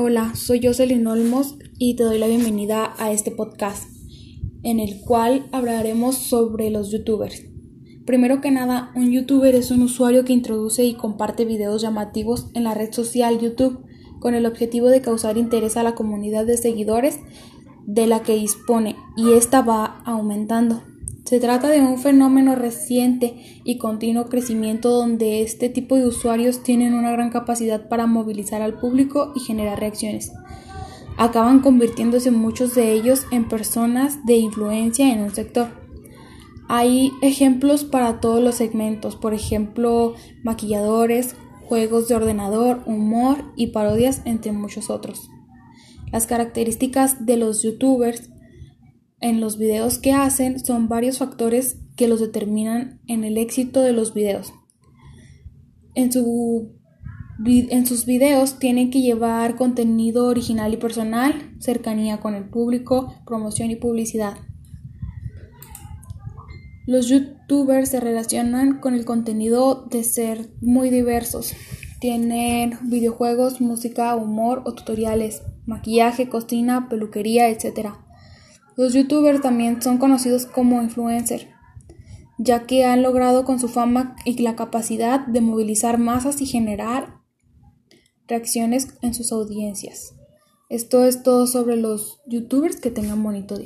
Hola, soy Jocelyn Olmos y te doy la bienvenida a este podcast en el cual hablaremos sobre los youtubers. Primero que nada, un youtuber es un usuario que introduce y comparte videos llamativos en la red social YouTube con el objetivo de causar interés a la comunidad de seguidores de la que dispone y esta va aumentando. Se trata de un fenómeno reciente y continuo crecimiento donde este tipo de usuarios tienen una gran capacidad para movilizar al público y generar reacciones. Acaban convirtiéndose muchos de ellos en personas de influencia en un sector. Hay ejemplos para todos los segmentos, por ejemplo, maquilladores, juegos de ordenador, humor y parodias, entre muchos otros. Las características de los youtubers en los videos que hacen son varios factores que los determinan en el éxito de los videos. En, su, en sus videos tienen que llevar contenido original y personal, cercanía con el público, promoción y publicidad. Los youtubers se relacionan con el contenido de ser muy diversos. Tienen videojuegos, música, humor o tutoriales, maquillaje, cocina, peluquería, etc. Los youtubers también son conocidos como influencers, ya que han logrado con su fama y la capacidad de movilizar masas y generar reacciones en sus audiencias. Esto es todo sobre los youtubers. Que tengan bonito.